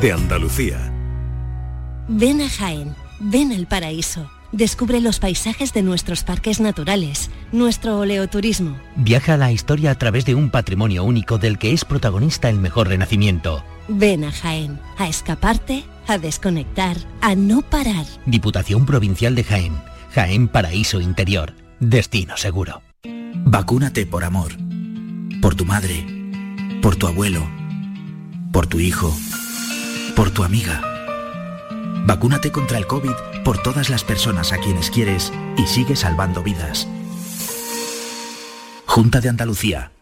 de Andalucía. Ven a Jaén, ven al paraíso. Descubre los paisajes de nuestros parques naturales, nuestro oleoturismo. Viaja a la historia a través de un patrimonio único del que es protagonista el mejor renacimiento. Ven a Jaén, a escaparte, a desconectar, a no parar. Diputación Provincial de Jaén. Jaén Paraíso Interior. Destino seguro. Vacúnate por amor. Por tu madre. Por tu abuelo. Por tu hijo. Por tu amiga. Vacúnate contra el COVID por todas las personas a quienes quieres y sigue salvando vidas. Junta de Andalucía.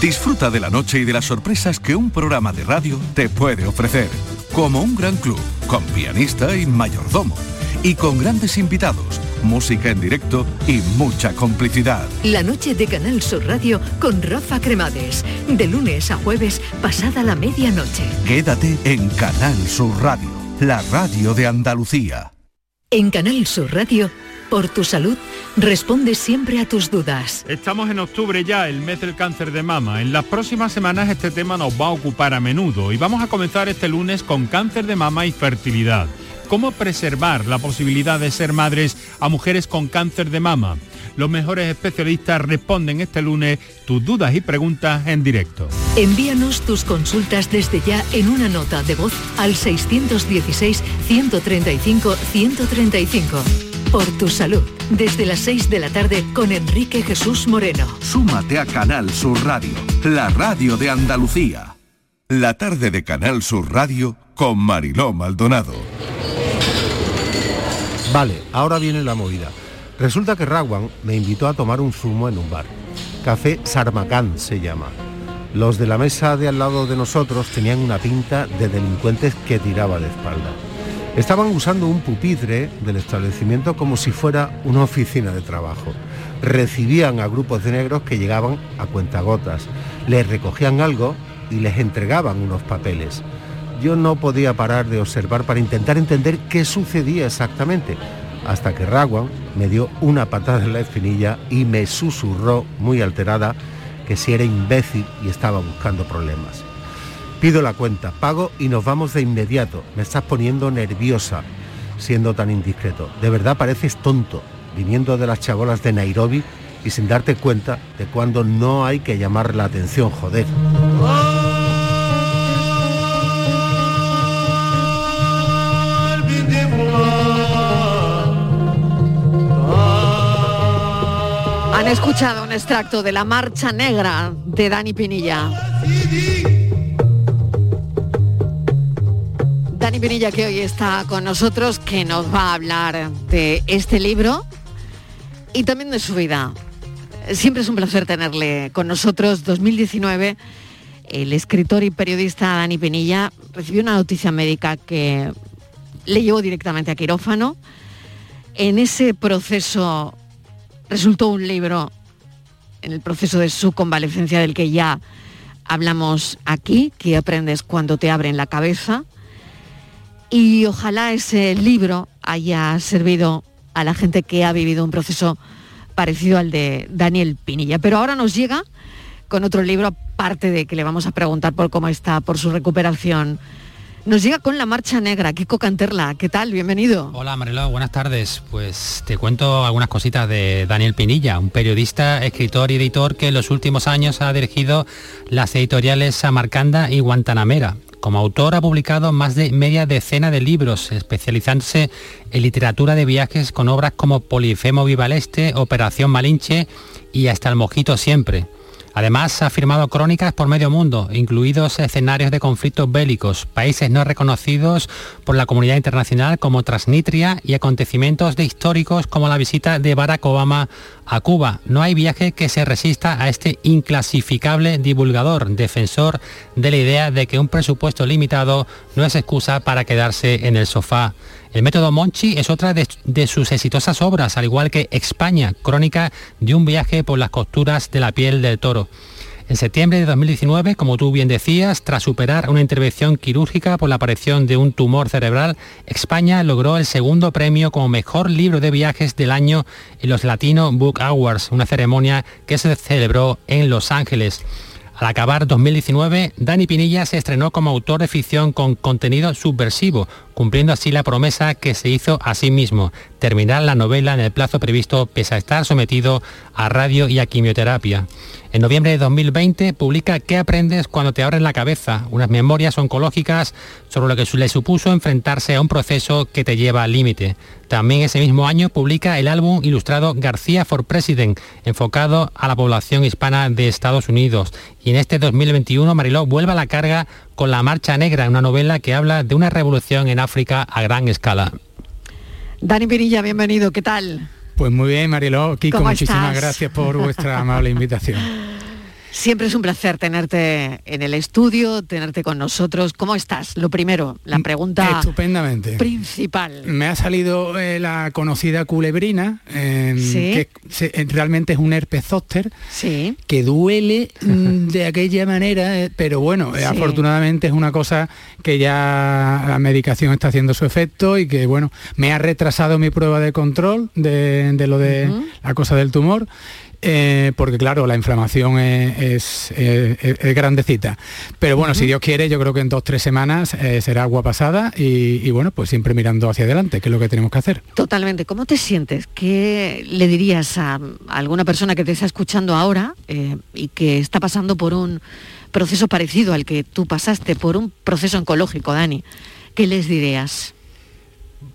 Disfruta de la noche y de las sorpresas que un programa de radio te puede ofrecer. Como un gran club, con pianista y mayordomo. Y con grandes invitados, música en directo y mucha complicidad. La noche de Canal Sur Radio con Rafa Cremades. De lunes a jueves, pasada la medianoche. Quédate en Canal Sur Radio, la radio de Andalucía. En Canal Sur Radio, por tu salud, responde siempre a tus dudas. Estamos en octubre ya, el mes del cáncer de mama. En las próximas semanas este tema nos va a ocupar a menudo y vamos a comenzar este lunes con cáncer de mama y fertilidad. ¿Cómo preservar la posibilidad de ser madres a mujeres con cáncer de mama? Los mejores especialistas responden este lunes tus dudas y preguntas en directo. Envíanos tus consultas desde ya en una nota de voz al 616-135-135. Por tu salud, desde las 6 de la tarde con Enrique Jesús Moreno. Súmate a Canal Sur Radio, la radio de Andalucía. La tarde de Canal Sur Radio con Mariló Maldonado. Vale, ahora viene la movida. Resulta que Rawan me invitó a tomar un zumo en un bar. Café Sarmacán se llama. Los de la mesa de al lado de nosotros tenían una pinta de delincuentes que tiraba de espalda. Estaban usando un pupitre del establecimiento como si fuera una oficina de trabajo. Recibían a grupos de negros que llegaban a cuentagotas, les recogían algo y les entregaban unos papeles. Yo no podía parar de observar para intentar entender qué sucedía exactamente, hasta que Rawan me dio una patada en la espinilla y me susurró muy alterada que si era imbécil y estaba buscando problemas. Pido la cuenta, pago y nos vamos de inmediato. Me estás poniendo nerviosa siendo tan indiscreto. De verdad pareces tonto, viniendo de las chabolas de Nairobi y sin darte cuenta de cuando no hay que llamar la atención, joder. Han escuchado un extracto de La Marcha Negra de Dani Pinilla. Dani Pinilla que hoy está con nosotros, que nos va a hablar de este libro y también de su vida. Siempre es un placer tenerle con nosotros. 2019, el escritor y periodista Dani Pinilla recibió una noticia médica que le llevó directamente a quirófano. En ese proceso resultó un libro, en el proceso de su convalecencia del que ya hablamos aquí, que aprendes cuando te abren la cabeza. Y ojalá ese libro haya servido a la gente que ha vivido un proceso parecido al de Daniel Pinilla. Pero ahora nos llega con otro libro, aparte de que le vamos a preguntar por cómo está, por su recuperación. Nos llega con La Marcha Negra, Kiko Canterla. ¿Qué tal? Bienvenido. Hola Mariló, buenas tardes. Pues te cuento algunas cositas de Daniel Pinilla, un periodista, escritor y editor que en los últimos años ha dirigido las editoriales Samarcanda y Guantanamera. Como autor ha publicado más de media decena de libros, especializándose en literatura de viajes con obras como Polifemo Vivaleste, Operación Malinche y Hasta el Mojito Siempre. Además, ha firmado crónicas por medio mundo, incluidos escenarios de conflictos bélicos, países no reconocidos por la comunidad internacional como Transnistria y acontecimientos de históricos como la visita de Barack Obama a Cuba. No hay viaje que se resista a este inclasificable divulgador, defensor de la idea de que un presupuesto limitado no es excusa para quedarse en el sofá. El método Monchi es otra de, sus exitosas obras, al igual que España, crónica de un viaje por las costuras de la piel del toro. En septiembre de 2019, como tú bien decías, tras superar una intervención quirúrgica por la aparición de un tumor cerebral, España logró el segundo premio como mejor libro de viajes del año en los Latino Book Awards, una ceremonia que se celebró en Los Ángeles. Al acabar 2019, Dani Pinilla se estrenó como autor de ficción con contenido subversivo, cumpliendo así la promesa que se hizo a sí mismo, terminar la novela en el plazo previsto pese a estar sometido a radio y a quimioterapia. En noviembre de 2020 publica ¿Qué aprendes cuando te abren la cabeza? Unas memorias oncológicas sobre lo que le supuso enfrentarse a un proceso que te lleva al límite. También ese mismo año publica el álbum ilustrado García for President, enfocado a la población hispana de Estados Unidos. Y en este 2021 Mariló vuelve a la carga con La Marcha Negra, una novela que habla de una revolución en África a gran escala. Dani Pirilla, bienvenido, ¿qué tal? Pues muy bien, Mariló, Kiko, muchísimas gracias por vuestra amable invitación. Siempre es un placer tenerte en el estudio, tenerte con nosotros. ¿Cómo estás? Lo primero, la mm, pregunta Estupendamente. principal. Me ha salido eh, la conocida culebrina, em, que eh, realmente es un herpes zóster, sí. que duele mm, de aquella manera, eh, pero bueno, afortunadamente es una cosa que ya la medicación está haciendo su efecto y que bueno, me ha retrasado mi prueba de control de, lo de la cosa del tumor eh, porque claro, la inflamación es, grandecita. Pero bueno, si Dios quiere, yo creo que en dos, tres semanas eh, será agua pasada y, bueno, pues siempre mirando hacia adelante, que es lo que tenemos que hacer. Totalmente. ¿Cómo te sientes? ¿Qué le dirías a, alguna persona que te está escuchando ahora eh, y que está pasando por un proceso parecido al que tú pasaste, por un proceso oncológico, Dani? ¿Qué les dirías?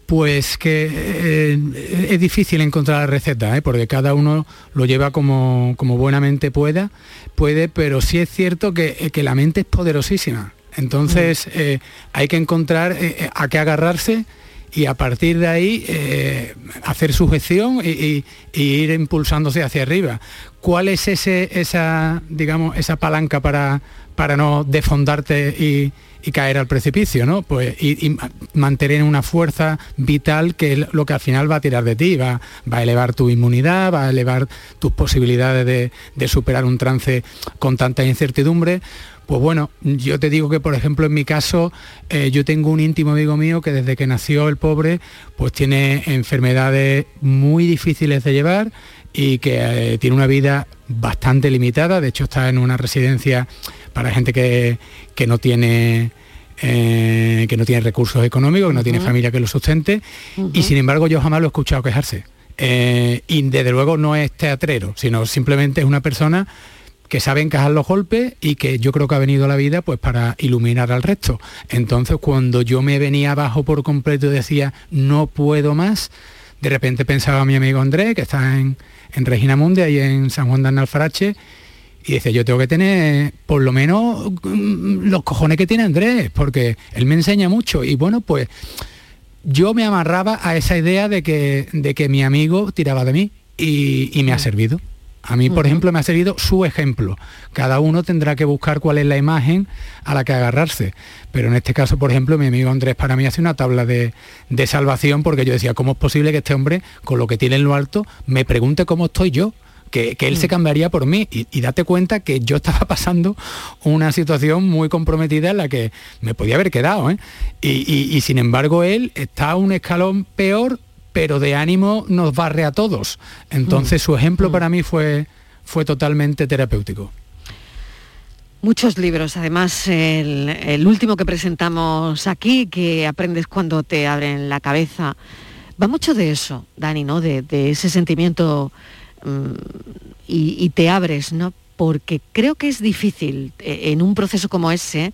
Pues que eh, es difícil encontrar la receta, ¿eh? porque cada uno lo lleva como, buenamente pueda, puede, pero sí es cierto que, eh, la mente es poderosísima. Entonces mm. hay que encontrar a qué agarrarse y a partir de ahí hacer sujeción y, y, ir impulsándose hacia arriba. ¿Cuál es ese, esa, digamos, esa palanca para, para no defondarte y, y caer al precipicio, ¿no? Pues y, mantener una fuerza vital que es lo que al final va a tirar de ti, va, va a elevar tu inmunidad, va a elevar tus posibilidades de, superar un trance con tanta incertidumbre. Pues bueno, yo te digo que por ejemplo en mi caso eh, yo tengo un íntimo amigo mío que desde que nació el pobre pues tiene enfermedades muy difíciles de llevar y que eh, tiene una vida bastante limitada, de hecho está en una residencia para gente que, no tiene eh, que no tiene recursos económicos, que no tiene familia que lo sustente, y sin embargo yo jamás lo he escuchado quejarse. Eh, y desde luego no es teatrero, sino simplemente es una persona que sabe encajar los golpes y que yo creo que ha venido a la vida pues para iluminar al resto. Entonces cuando yo me venía abajo por completo y decía no puedo más, de repente pensaba mi amigo Andrés, que está en, en Regina Mundia y en San Juan de Analfarache, y decía, yo tengo que tener por lo menos mm, los cojones que tiene Andrés, porque él me enseña mucho. Y bueno, pues yo me amarraba a esa idea de que, de que mi amigo tiraba de mí y, me ha servido. A mí, por ejemplo, me ha servido su ejemplo. Cada uno tendrá que buscar cuál es la imagen a la que agarrarse. Pero en este caso, por ejemplo, mi amigo Andrés para mí hace una tabla de, de salvación porque yo decía, ¿cómo es posible que este hombre, con lo que tiene en lo alto, me pregunte cómo estoy yo? Que, él se mm. cambiaría por mí. Y, date cuenta que yo estaba pasando una situación muy comprometida en la que me podía haber quedado. ¿eh? Y, sin embargo él está un escalón peor, pero de ánimo nos barre a todos. Entonces mm. su ejemplo mm. para mí fue, fue totalmente terapéutico. Muchos libros, además el, último que presentamos aquí, que aprendes cuando te abren la cabeza, va mucho de eso, Dani, ¿no? De, de ese sentimiento Mm, y, te abres, ¿no? Porque creo que es difícil eh, en un proceso como ese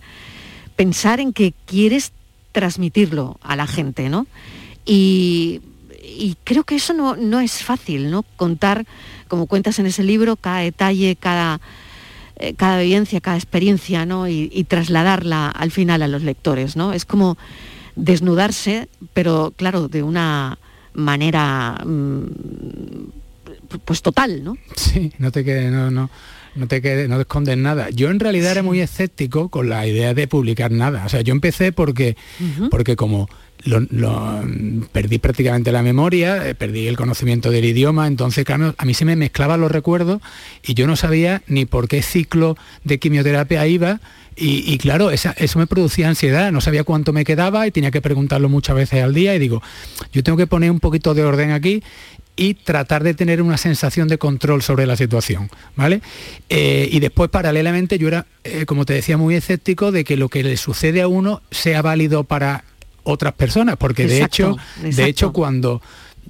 pensar en que quieres transmitirlo a la gente, ¿no? Y, creo que eso no, es fácil, ¿no? Contar, como cuentas en ese libro, cada detalle, cada, eh, cada vivencia, cada experiencia, ¿no? Y, trasladarla al final a los lectores, ¿no? Es como desnudarse, pero claro, de una manera mm, pues total, ¿no? Sí, no te quede, no, no, no te quede, no te escondes nada. Yo en realidad era muy escéptico con la idea de publicar nada. O sea, yo empecé porque, porque como lo, perdí prácticamente la memoria, eh, perdí el conocimiento del idioma, entonces a mí se me mezclaban los recuerdos y yo no sabía ni por qué ciclo de quimioterapia iba. Y, claro, eso me producía ansiedad, no sabía cuánto me quedaba y tenía que preguntarlo muchas veces al día y digo, yo tengo que poner un poquito de orden aquí y tratar de tener una sensación de control sobre la situación, ¿vale? Eh, y después, paralelamente, yo era, eh, como te decía, muy escéptico de que lo que le sucede a uno sea válido para otras personas, porque de hecho, de hecho, cuando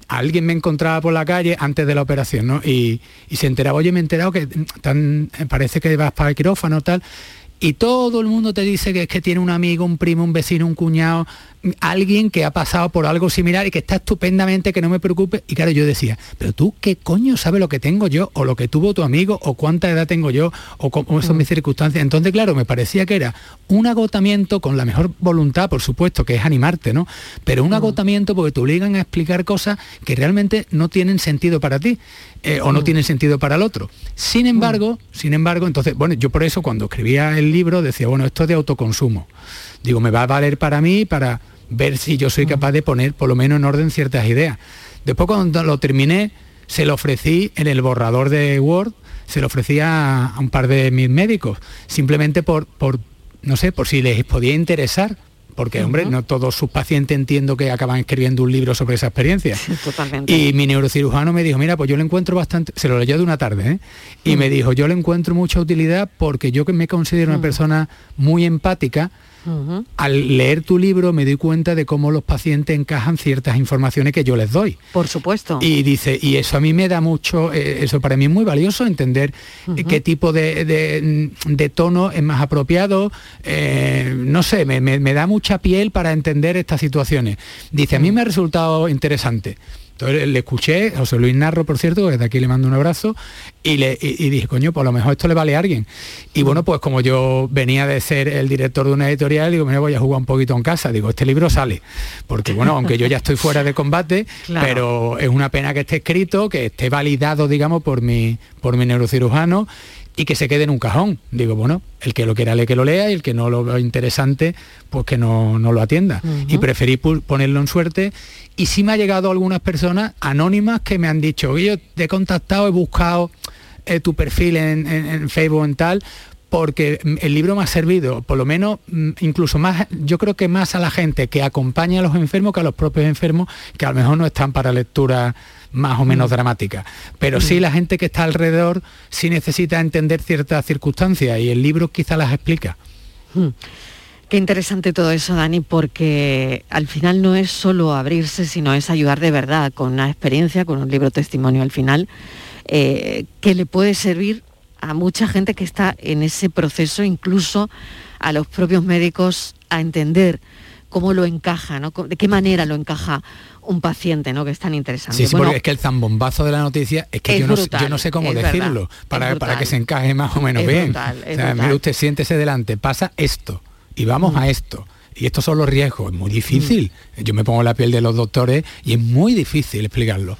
alguien me encontraba por la calle antes de la operación, ¿no? Y, y se enteraba, oye, me he enterado que tan, parece que vas para el quirófano tal, y todo el mundo te dice que es que tiene un amigo, un primo, un vecino, un cuñado, alguien que ha pasado por algo similar y que está estupendamente, que no me preocupe. Y claro, yo decía, pero tú qué coño sabes lo que tengo yo, o lo que tuvo tu amigo, o cuánta edad tengo yo, o cómo son mis mm. circunstancias. Entonces, claro, me parecía que era un agotamiento con la mejor voluntad, por supuesto, que es animarte, ¿no? Pero un mm. agotamiento porque te obligan a explicar cosas que realmente no tienen sentido para ti. Eh, o no mm. tienen sentido para el otro. Sin embargo, sin embargo, entonces, bueno, yo por eso cuando escribía el libro decía, bueno, esto es de autoconsumo. Digo, me va a valer para mí, para ver si yo soy capaz de poner por lo menos en orden ciertas ideas. Después cuando lo terminé, se lo ofrecí en el borrador de Word, se lo ofrecí a, un par de mis médicos, simplemente por, por, no sé, por si les podía interesar. Porque, hombre, no todos sus pacientes entiendo que acaban escribiendo un libro sobre esa experiencia. Totalmente. Y mi neurocirujano me dijo, mira, pues yo le encuentro bastante, se lo leyó de una tarde, ¿eh? y me dijo, yo le encuentro mucha utilidad porque yo que me considero una persona muy empática, al leer tu libro me doy cuenta de cómo los pacientes encajan ciertas informaciones que yo les doy. Por supuesto. Y dice, y eso a mí me da mucho, eh, eso para mí es muy valioso, entender eh, qué tipo de, tono es más apropiado, eh, no sé, me, da mucha piel para entender estas situaciones. Dice, a mí me ha resultado interesante. Entonces le escuché, José Luis Narro, por cierto, desde aquí le mando un abrazo, y, le, dije, coño, pues a lo mejor esto le vale a alguien. Y bueno, pues como yo venía de ser el director de una editorial, digo, me voy a jugar un poquito en casa. Digo, este libro sale. Porque bueno, aunque yo ya estoy fuera de combate, pero es una pena que esté escrito, que esté validado, digamos, por mi, por mi neurocirujano y que se quede en un cajón. Digo, bueno, el que lo quiera leer que lo lea y el que no lo vea interesante, pues que no, lo atienda. Y preferí ponerlo en suerte. Y sí me ha llegado algunas personas anónimas que me han dicho, yo te he contactado, he buscado eh, tu perfil en, en, Facebook en tal, porque el libro me ha servido, por lo menos mm, incluso más, yo creo que más a la gente que acompaña a los enfermos que a los propios enfermos, que a lo mejor no están para lectura más o menos mm. dramática. Pero sí mm. la gente que está alrededor sí necesita entender ciertas circunstancias y el libro quizá las explica. Qué interesante todo eso, Dani, porque al final no es solo abrirse, sino es ayudar de verdad con una experiencia, con un libro testimonio al final, eh, que le puede servir a mucha gente que está en ese proceso, incluso a los propios médicos, a entender cómo lo encaja, ¿no? de qué manera lo encaja un paciente, ¿no? Que es tan interesante. Sí, sí, porque es que el zambombazo de la noticia es que yo, no, sé cómo decirlo para, para, que se encaje más o menos bien. mire usted, siéntese delante, pasa esto y vamos a esto. Y estos son los riesgos, es muy difícil. Yo me pongo la piel de los doctores y es muy difícil explicarlo.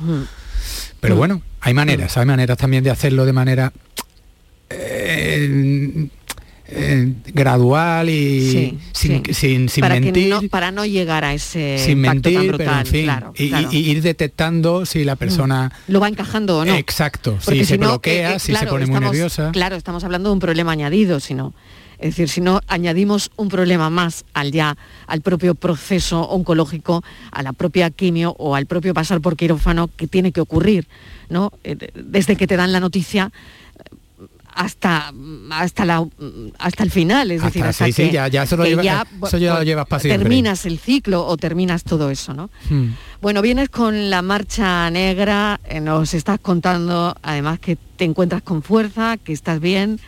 Pero bueno, hay maneras, hay maneras también de hacerlo de manera eh, eh, gradual y sin, para mentir. para no llegar a ese sin mentir, y, ir detectando si la persona mm. lo va encajando o no. Exacto, si, se bloquea, eh, eh, si se pone muy nerviosa. Claro, estamos hablando de un problema añadido, sino es decir, si no añadimos un problema más al ya al propio proceso oncológico, a la propia quimio o al propio pasar por quirófano que tiene que ocurrir, ¿no? Desde que te dan la noticia hasta hasta la hasta el final es decir hasta que, ya, ya, eso, lo ya, lo llevas para terminas el ciclo o terminas todo eso no hmm. bueno vienes con la marcha negra eh, nos estás contando además que te encuentras con fuerza que estás bien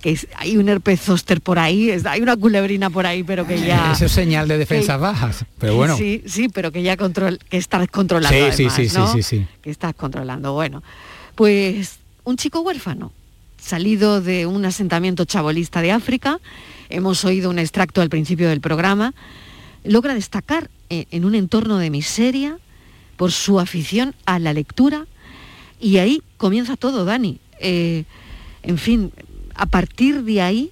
que hay un herpes zóster por ahí, hay una culebrina por ahí, pero que ya... Eso es señal de defensas bajas, pero bueno. Sí, sí, pero que ya control, que estás controlando sí, sí, sí, sí, sí. Que estás controlando. Bueno, pues un chico huérfano salido de un asentamiento chabolista de África, hemos oído un extracto al principio del programa, logra destacar eh, en un entorno de miseria por su afición a la lectura y ahí comienza todo, Dani. Eh, en fin, a partir de ahí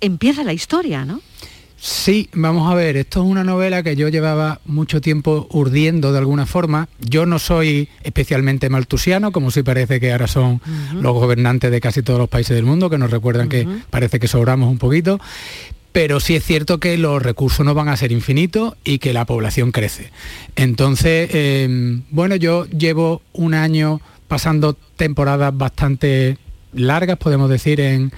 empieza la historia, ¿no? Sí, vamos a ver, esto es una novela que yo llevaba mucho tiempo urdiendo de alguna forma. Yo no soy especialmente maltusiano, como si parece que ahora son los gobernantes de casi todos los países del mundo, que nos recuerdan que parece que sobramos un poquito. pero sí es cierto que los recursos no van a ser infinitos y que la población crece. Entonces, em, bueno, yo llevo un año pasando temporadas bastante largas, podemos decir, en,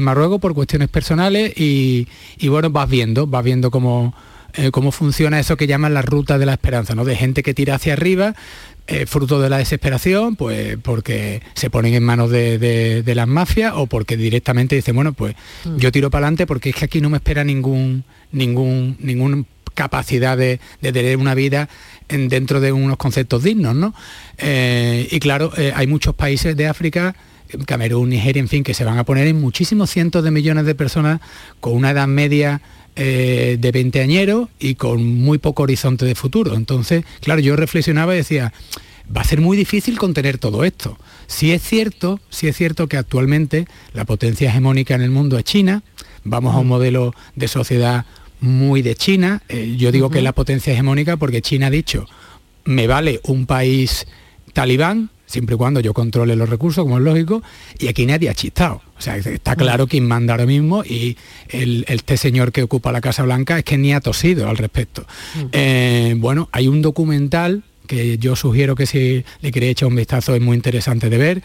Marruecos por cuestiones personales y, bueno, vas viendo, vas viendo cómo, eh, cómo funciona eso que llaman la ruta de la esperanza, ¿no? De gente que tira hacia arriba, eh, fruto de la desesperación, pues porque se ponen en manos de, las mafias o porque directamente dicen, bueno, pues mm. yo tiro para adelante porque es que aquí no me espera ningún, ningún, ninguna capacidad de, tener una vida en, dentro de unos conceptos dignos, ¿no? Eh, y claro, eh, hay muchos países de África Camerún, Nigeria, en fin, que se van a poner en muchísimos cientos de millones de personas con una edad media eh, de 20 añeros y con muy poco horizonte de futuro. Entonces, claro, yo reflexionaba y decía, va a ser muy difícil contener todo esto. Si es cierto, si es cierto que actualmente la potencia hegemónica en el mundo es China, vamos a un modelo de sociedad muy de China. Eh, yo digo que es la potencia hegemónica porque China ha dicho, me vale un país talibán, siempre y cuando yo controle los recursos, como es lógico, y aquí nadie ha chistado. O sea, está claro quién manda ahora mismo y el, este señor que ocupa la Casa Blanca es que ni ha tosido al respecto. Eh, bueno, hay un documental que yo sugiero que si le queréis echar un vistazo es muy interesante de ver,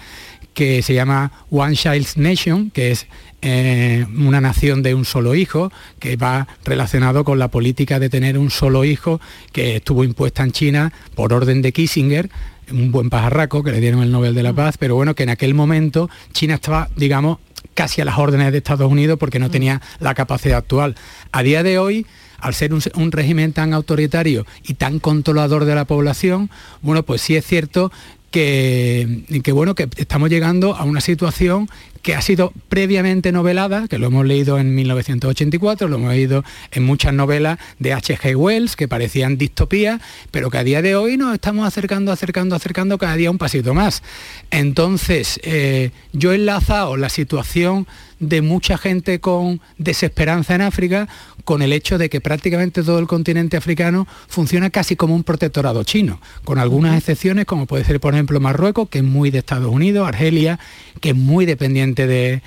que se llama One Child's Nation, que es eh, una nación de un solo hijo, que va relacionado con la política de tener un solo hijo que estuvo impuesta en China por orden de Kissinger un buen pajarraco que le dieron el Nobel de la Paz, pero bueno, que en aquel momento China estaba, digamos, casi a las órdenes de Estados Unidos porque no tenía la capacidad actual. A día de hoy, al ser un, un, régimen tan autoritario y tan controlador de la población, bueno, pues sí es cierto que, que, bueno, que estamos llegando a una situación que ha sido previamente novelada, que lo hemos leído en 1984, lo hemos leído en muchas novelas de H.G. Wells que parecían distopías, pero que a día de hoy nos estamos acercando, acercando, acercando cada día un pasito más. Entonces, eh, yo he enlazado la situación de mucha gente con desesperanza en África con el hecho de que prácticamente todo el continente africano funciona casi como un protectorado chino, con algunas excepciones como puede ser por ejemplo Marruecos, que es muy de Estados Unidos, Argelia, que es muy dependiente de,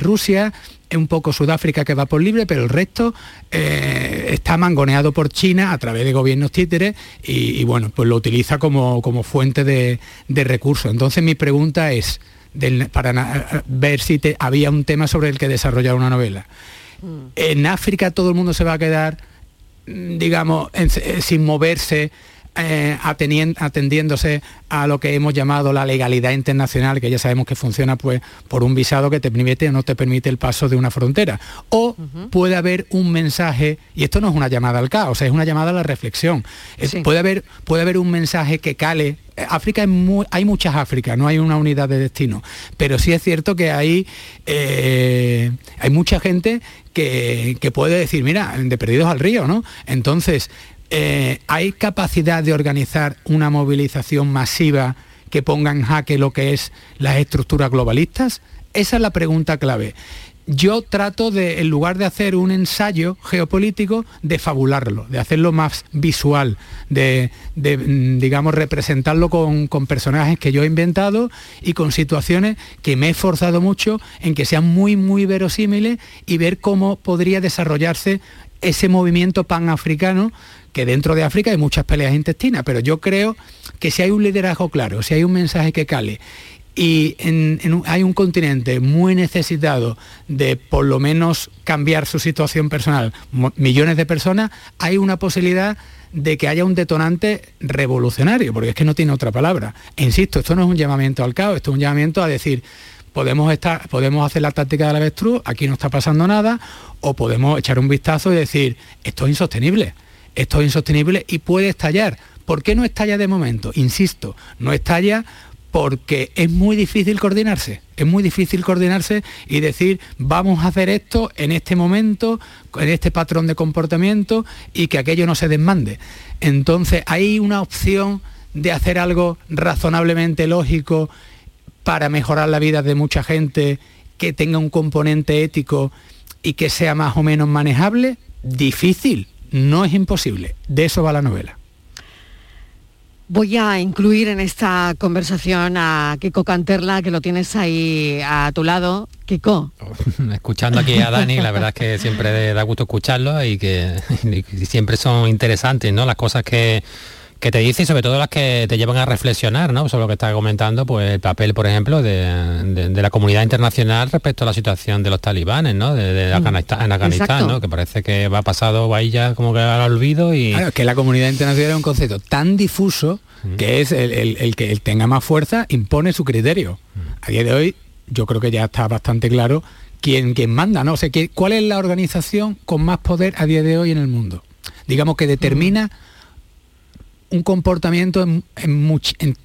Rusia, un poco Sudáfrica que va por libre, pero el resto eh, está mangoneado por China a través de gobiernos títeres y, bueno, pues lo utiliza como, como fuente de, recursos. Entonces mi pregunta es, para ver si había un tema sobre el que desarrollar una novela. En África todo el mundo se va a quedar, mm, digamos, eh, sin moverse, eh, atendiéndose a lo que hemos llamado la legalidad internacional, que ya sabemos que funciona pues, por un visado que te permite o no te permite el paso de una frontera. O puede haber un mensaje, y esto no es una llamada al caos, es una llamada a la reflexión. puede, haber, puede haber un mensaje que cale África hay muchas Áfricas, no hay una unidad de destino, pero sí es cierto que hay, eh, hay mucha gente que, que, puede decir, mira, de perdidos al río, ¿no? Entonces, eh, ¿hay capacidad de organizar una movilización masiva que ponga en jaque lo que es las estructuras globalistas? Esa es la pregunta clave yo trato de, en lugar de hacer un ensayo geopolítico, de fabularlo, de hacerlo más visual, de, mm, digamos, representarlo con, personajes que yo he inventado y con situaciones que me he esforzado mucho en que sean muy, muy verosímiles y ver cómo podría desarrollarse ese movimiento panafricano que dentro de África hay muchas peleas intestinas, pero yo creo que si hay un liderazgo claro, si hay un mensaje que cale y hay un continente muy necesitado de por lo menos cambiar su situación personal, millones de personas, hay una posibilidad de que haya un detonante revolucionario, porque es que no tiene otra palabra. Insisto, esto no es un llamamiento al caos, esto es un llamamiento a decir, podemos, estar, podemos hacer la táctica del avestruz, aquí no está pasando nada, o podemos echar un vistazo y decir, esto es insostenible, esto es insostenible y puede estallar. ¿Por qué no estalla de momento? Insisto, no estalla porque es muy difícil coordinarse, es muy difícil coordinarse y decir vamos a hacer esto en este momento, en este patrón de comportamiento y que aquello no se desmande. Entonces hay una opción de hacer algo razonablemente lógico para mejorar la vida de mucha gente, que tenga un componente ético y que sea más o menos manejable, difícil, no es imposible. De eso va la novela. Voy a incluir en esta conversación a Kiko Canterla, que lo tienes ahí a tu lado. Kiko. Escuchando aquí a Dani, la verdad es que siempre da gusto escucharlo y que siempre son interesantes, ¿no? Las cosas que que te dice y sobre todo las que te llevan a reflexionar ¿no? sobre lo que está comentando, pues el papel, por ejemplo, de, la comunidad internacional respecto a la situación de los talibanes, ¿no? de, mm. Afganistán, en Afganistán, ¿no? que parece que va pasado ahí ya como que al olvido y... Claro, que la comunidad internacional es un concepto tan difuso mm. que es el, que el tenga más fuerza impone su criterio. Mm. A día de hoy yo creo que ya está bastante claro quién, quién manda, ¿no? O sea, ¿cuál es la organización con más poder a día de hoy en el mundo? Digamos que determina un comportamiento en,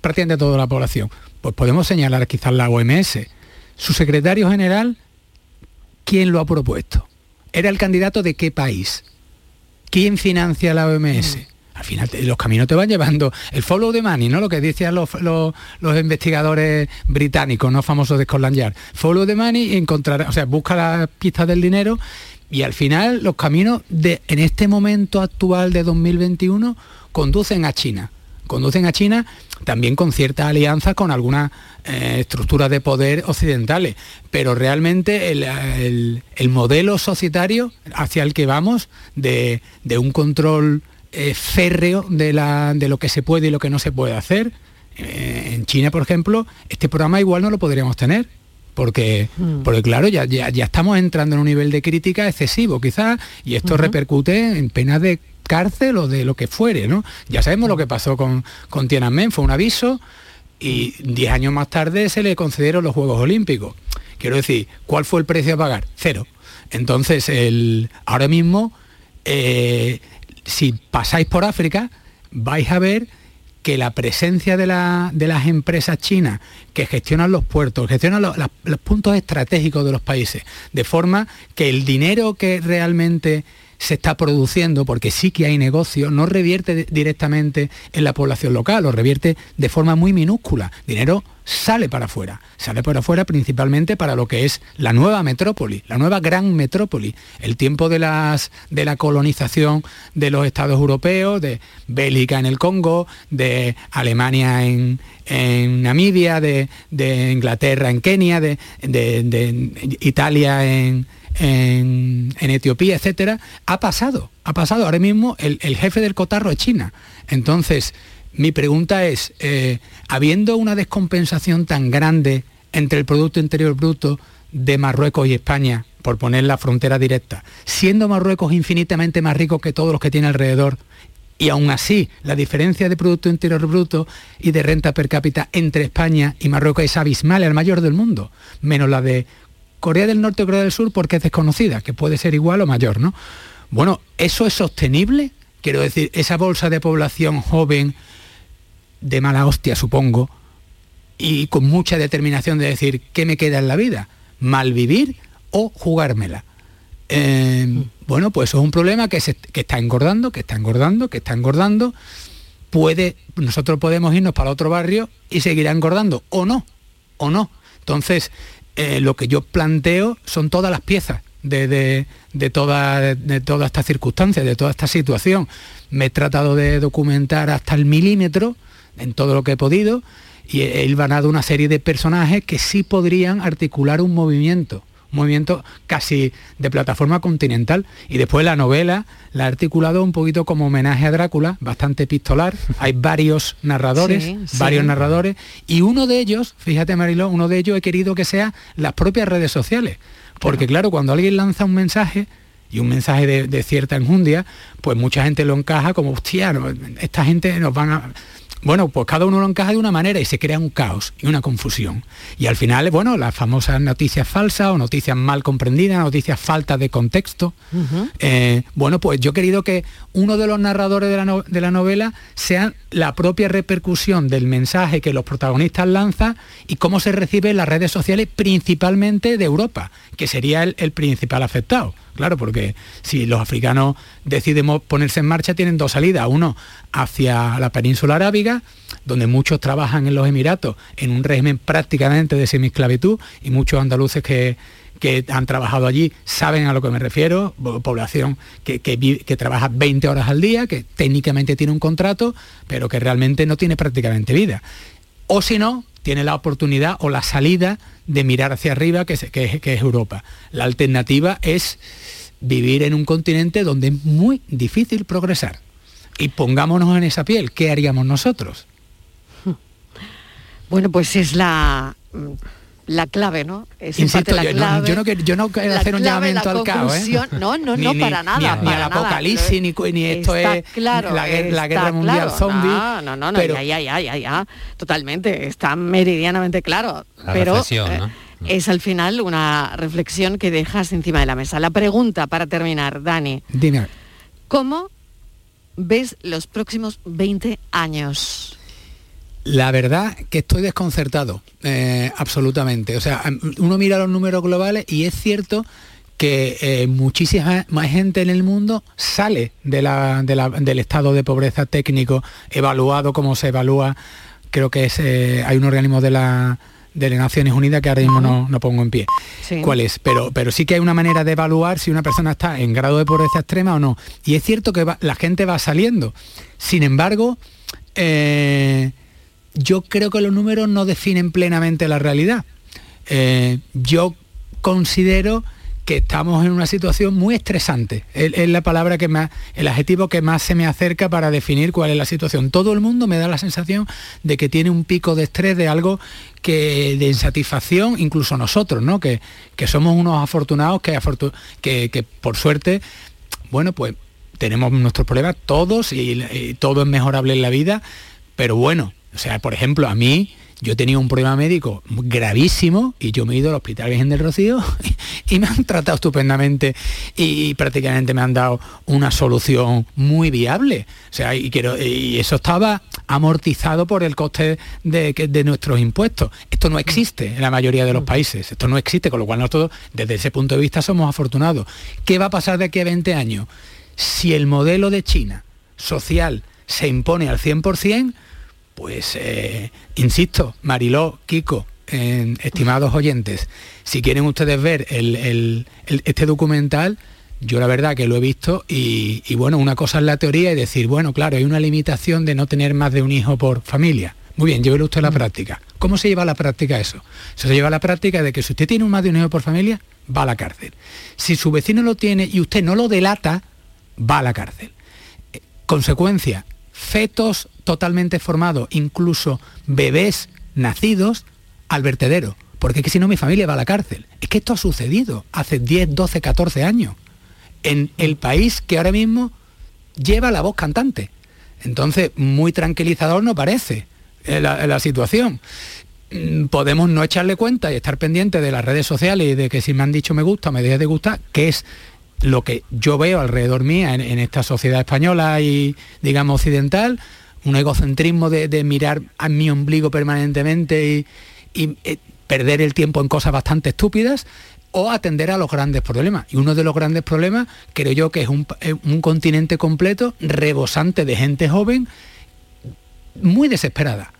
prácticamente toda la población. Pues podemos señalar quizás la OMS. Su secretario general, ¿quién lo ha propuesto? ¿Era el candidato de qué país? ¿Quién financia la OMS? Mm. Al final los caminos te van llevando el follow the money, ¿no? Lo que decían los, investigadores británicos, no famosos de Scotland Yard. Follow the money y encontrar, o sea, busca las pistas del dinero y al final los caminos de en este momento actual de 2021 conducen a China. Conducen a China también con cierta alianza con algunas eh, estructuras de poder occidentales, pero realmente el, modelo societario hacia el que vamos de, un control eh, férreo de, lo que se puede y lo que no se puede hacer, eh, en China, por ejemplo, este programa igual no lo podríamos tener. Porque, mm. porque claro, ya, ya, estamos entrando en un nivel de crítica excesivo quizás y esto repercute en penas de cárcel o de lo que fuere, ¿no? Ya sabemos lo que pasó con, con Tiananmen, fue un aviso y diez años más tarde se le concedieron los Juegos Olímpicos. Quiero decir, ¿cuál fue el precio a pagar? Cero. Entonces, el, ahora mismo, eh, si pasáis por África, vais a ver que la presencia de, las empresas chinas que gestionan los puertos, gestionan los puntos estratégicos de los países, de forma que el dinero que realmente se está produciendo, porque sí que hay negocio, no revierte directamente en la población local, lo revierte de forma muy minúscula. Dinero sale para afuera, sale para afuera principalmente para lo que es la nueva metrópoli, la nueva gran metrópoli, el tiempo de, las, de la colonización de los estados europeos, de Bélgica en el Congo, de Alemania en, Namibia, de, Inglaterra en Kenia, de Italia en, en, Etiopía, etcétera, ha pasado, ha pasado. Ahora mismo el, jefe del cotarro es China. Entonces, mi pregunta es, eh, habiendo una descompensación tan grande entre el Producto Interior Bruto de Marruecos y España, por poner la frontera directa, siendo Marruecos infinitamente más rico que todos los que tiene alrededor, y aún así la diferencia de Producto Interior Bruto y de renta per cápita entre España y Marruecos es abismal, el mayor del mundo, menos la de Corea del Norte o Corea del Sur porque es desconocida, que puede ser igual o mayor, ¿no? Bueno, ¿eso es sostenible? Quiero decir, esa bolsa de población joven, de mala hostia, supongo, y con mucha determinación de decir, ¿qué me queda en la vida? ¿Malvivir o jugármela? Em, bueno, pues es un problema que, se, que está engordando, que está engordando, que está engordando. Puede, nosotros podemos irnos para otro barrio y seguirá engordando, o no, o no. Entonces, eh, lo que yo planteo son todas las piezas de, toda, de toda esta circunstancia, de toda esta situación. Me he tratado de documentar hasta el milímetro en todo lo que he podido y he hilvanado una serie de personajes que sí podrían articular un movimiento movimiento casi de plataforma continental. Y después la novela la ha articulado un poquito como homenaje a Drácula, bastante epistolar. Hay varios narradores, varios narradores, y uno de ellos, fíjate Mariló, uno de ellos he querido que sea las propias redes sociales. Porque claro, cuando alguien lanza un mensaje, y un mensaje de, cierta enjundia, pues mucha gente lo encaja como, hostia, esta gente nos van a bueno, pues cada uno lo encaja de una manera y se crea un caos y una confusión. Y al final, bueno, las famosas noticias falsas o noticias mal comprendidas, noticias faltas de contexto. Eh, bueno, pues yo he querido que uno de los narradores de la, de la, novela sea la propia repercusión del mensaje que los protagonistas lanzan y cómo se recibe en las redes sociales, principalmente de Europa, que sería el, principal afectado Claro, porque si los africanos deciden ponerse en marcha, tienen dos salidas. Uno hacia la península arábiga, donde muchos trabajan en los Emiratos en un régimen prácticamente de semiesclavitud y muchos andaluces que, han trabajado allí saben a lo que me refiero, población que, que, trabaja 20 horas al día, que técnicamente tiene un contrato, pero que realmente no tiene prácticamente vida. O si no, tiene la oportunidad o la salida de mirar hacia arriba, que es, que es, Europa. La alternativa es vivir en un continente donde es muy difícil progresar. Y pongámonos en esa piel, ¿qué haríamos nosotros? Bueno, pues es la la clave, ¿no? Es Insisto, yo, clave, no, yo, no, quiero hacer un llamamiento al caos, ¿eh? No, no, no, para nada. Ni, al apocalipsis, ni, ni, esto es claro, la, guerra mundial zombie. No, no, no, pero... ya, ya, ya, ya, totalmente, está meridianamente claro. pero eh, es al final una reflexión que dejas encima de la mesa. La pregunta para terminar, Dani. Dime. ¿Cómo ves los próximos 20 años? La verdad que estoy desconcertado, eh, absolutamente. O sea, uno mira los números globales y es cierto que eh, muchísima más gente en el mundo sale del estado de pobreza técnico evaluado como se evalúa, creo que es, eh, hay un organismo de la de las Naciones Unidas que ahora mismo no, pongo en pie. ¿Cuál es? Pero, pero sí que hay una manera de evaluar si una persona está en grado de pobreza extrema o no. Y es cierto que la gente va saliendo. Sin embargo, yo creo que los números no definen plenamente la realidad. Eh, yo considero que estamos en una situación muy estresante. Es, la palabra que más, el adjetivo que más se me acerca para definir cuál es la situación. Todo el mundo me da la sensación de que tiene un pico de estrés de algo que de insatisfacción, incluso nosotros, ¿no? Que, que somos unos afortunados que, que, por suerte, bueno, pues tenemos nuestros problemas todos y todo es mejorable en la vida, pero bueno, o sea, por ejemplo, a mí yo tenía un problema médico gravísimo y yo me he ido al Hospital Virgen del Rocío y, me han tratado estupendamente y, prácticamente me han dado una solución muy viable. O sea, y, quiero, y eso estaba amortizado por el coste de, de, nuestros impuestos. Esto no existe en la mayoría de los países, esto no existe, con lo cual nosotros desde ese punto de vista somos afortunados. ¿Qué va a pasar de aquí a 20 años? Si el modelo de China social se impone al 100%, pues, eh, insisto, Mariló, Kiko, estimados oyentes, si quieren ustedes ver este documental, yo la verdad que lo he visto y, bueno, una cosa es la teoría y decir, bueno, claro, hay una limitación de no tener más de un hijo por familia. Muy bien, llévelo usted a la práctica. ¿Cómo se lleva a la práctica eso? Se lleva a la práctica de que si usted tiene más de un hijo por familia, va a la cárcel. Si su vecino lo tiene y usted no lo delata, va a la cárcel. Eh, consecuencia, fetos totalmente formados, incluso bebés nacidos al vertedero. Porque es que si no mi familia va a la cárcel. Es que esto ha sucedido hace 10, 12, 14 años. En el país que ahora mismo lleva la voz cantante. Entonces, muy tranquilizador no parece eh, la, situación mm, podemos no echarle cuenta y estar pendientes de las redes sociales y de que si me han dicho me gusta, me deje de gustar, que es lo que yo veo alrededor mía en, esta sociedad española y, digamos, occidental, un egocentrismo de, mirar a mi ombligo permanentemente y, eh, perder el tiempo en cosas bastante estúpidas, o atender a los grandes problemas. Y uno de los grandes problemas creo yo que es un, continente completo rebosante de gente joven muy desesperada.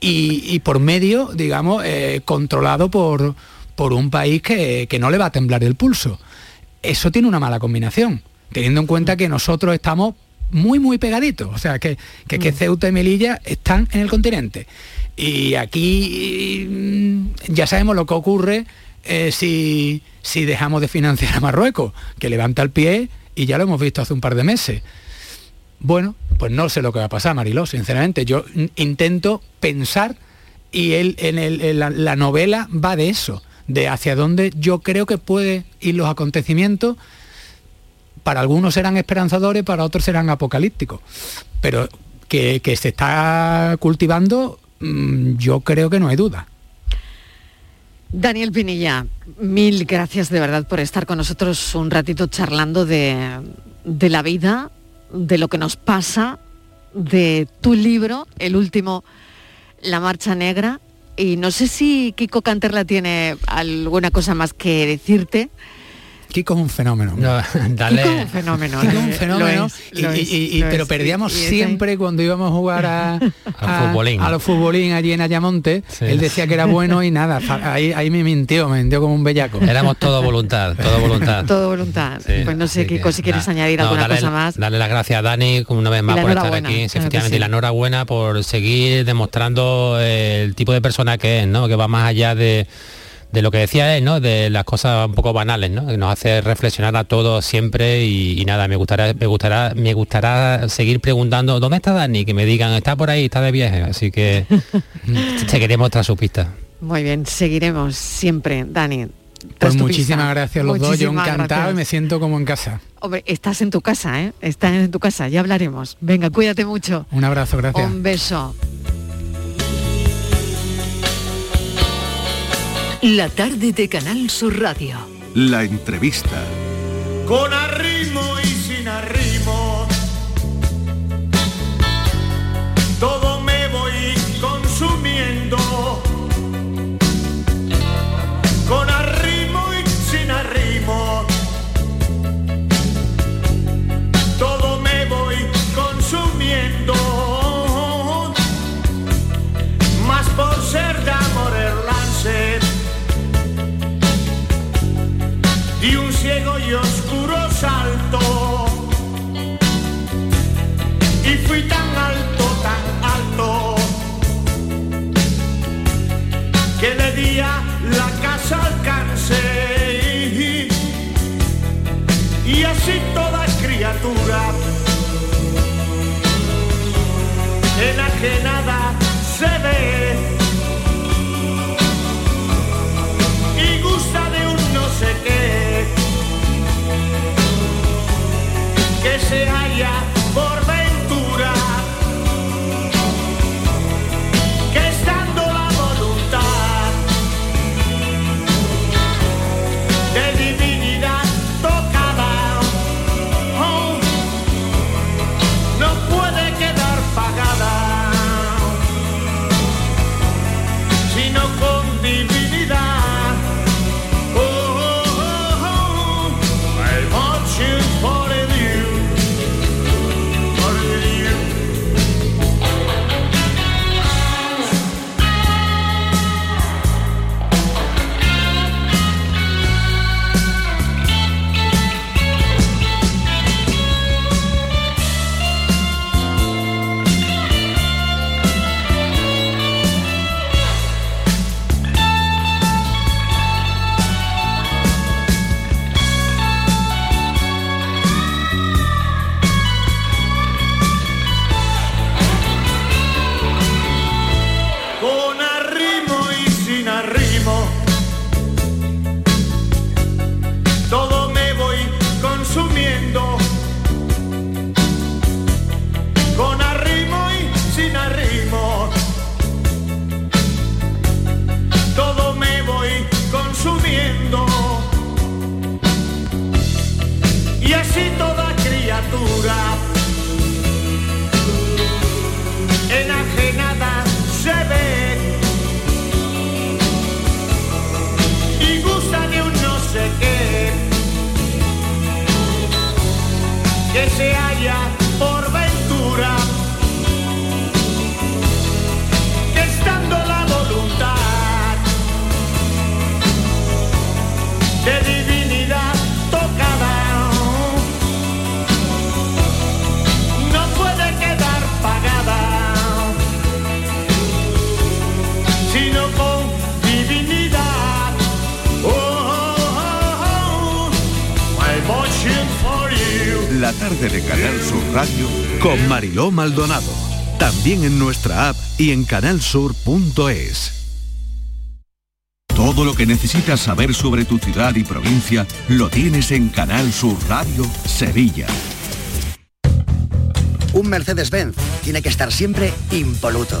Y, por medio, digamos, eh, controlado por, por un país que, que no le va a temblar el pulso eso tiene una mala combinación, teniendo en cuenta que nosotros estamos muy, muy pegaditos, o sea, que, que, mm. Ceuta y Melilla están en el continente. Y aquí mm, ya sabemos lo que ocurre eh, si, si dejamos de financiar a Marruecos, que levanta el pie y ya lo hemos visto hace un par de meses. Bueno, pues no sé lo que va a pasar, Mariló, sinceramente. Yo intento pensar y él, en, la novela va de eso de hacia dónde yo creo que pueden ir los acontecimientos. Para algunos serán esperanzadores, para otros serán apocalípticos. Pero que, se está cultivando, mm, yo creo que no hay duda. Daniel Pinilla, mil gracias de verdad por estar con nosotros un ratito charlando de, de la vida, de lo que nos pasa, de tu libro, el último, La Marcha Negra, y no sé si Kiko Canterla tiene alguna cosa más que decirte, Kiko es un fenómeno. dale. Kiko es un fenómeno. Kiko es un fenómeno. y, pero perdíamos siempre cuando íbamos a jugar a, a, los futbolín allí en Ayamonte. Él decía que era bueno y nada. Ahí, ahí me mintió, me mintió como un bellaco. Éramos todo voluntad, todo voluntad. todo voluntad. pues no sé, Kiko, si quieres añadir alguna cosa más. Darle las gracias a Dani, una vez más, por estar aquí. efectivamente, y la enhorabuena por seguir demostrando el tipo de persona que es, ¿no? Que va más allá de de lo que decía él, ¿no? De las cosas un poco banales, ¿no? Que nos hace reflexionar a todos siempre y, nada, me gustará, me gustará, me gustará seguir preguntando ¿dónde está Dani? Que me digan, está por ahí, está de viaje. Así que seguiremos tras su pista. Muy bien, seguiremos siempre, Dani. Pues muchísimas gracias a los dos, yo encantado y me siento como en casa. Hombre, estás en tu casa, ¿eh? Estás en tu casa, ya hablaremos. Venga, cuídate mucho. Un abrazo, gracias. Un beso. La tarde de Canal Sur Radio. La entrevista. Con arrimo y sin arrimo. Que se de Canal Sur Radio con Mariló Maldonado. También en nuestra app y en canalsur.es. Todo lo que necesitas saber sobre tu ciudad y provincia lo tienes en Canal Sur Radio Sevilla. Un Mercedes-Benz tiene que estar siempre impoluto.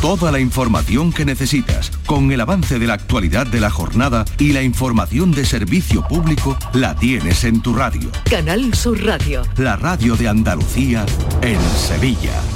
Toda la información que necesitas, con el avance de la actualidad de la jornada y la información de servicio público, la tienes en tu radio. Canal Sur Radio. La radio de Andalucía en Sevilla.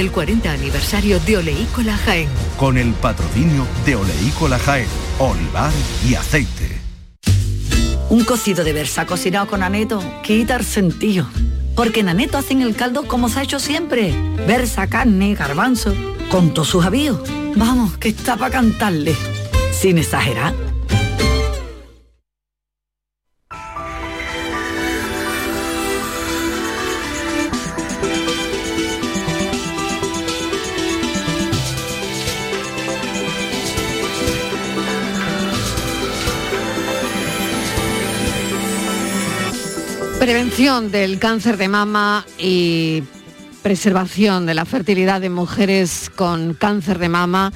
del 40 aniversario de Oleícola Jaén. Con el patrocinio de Oleícola Jaén, olivar y aceite. Un cocido de versa cocinado con aneto quita el sentido. Porque en aneto hacen el caldo como se ha hecho siempre. Versa, carne, garbanzo, con todos sus avíos. Vamos, que está para cantarle. Sin exagerar. Prevención del cáncer de mama y preservación de la fertilidad de mujeres con cáncer de mama.